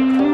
Mm-hmm.